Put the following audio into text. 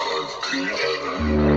Thank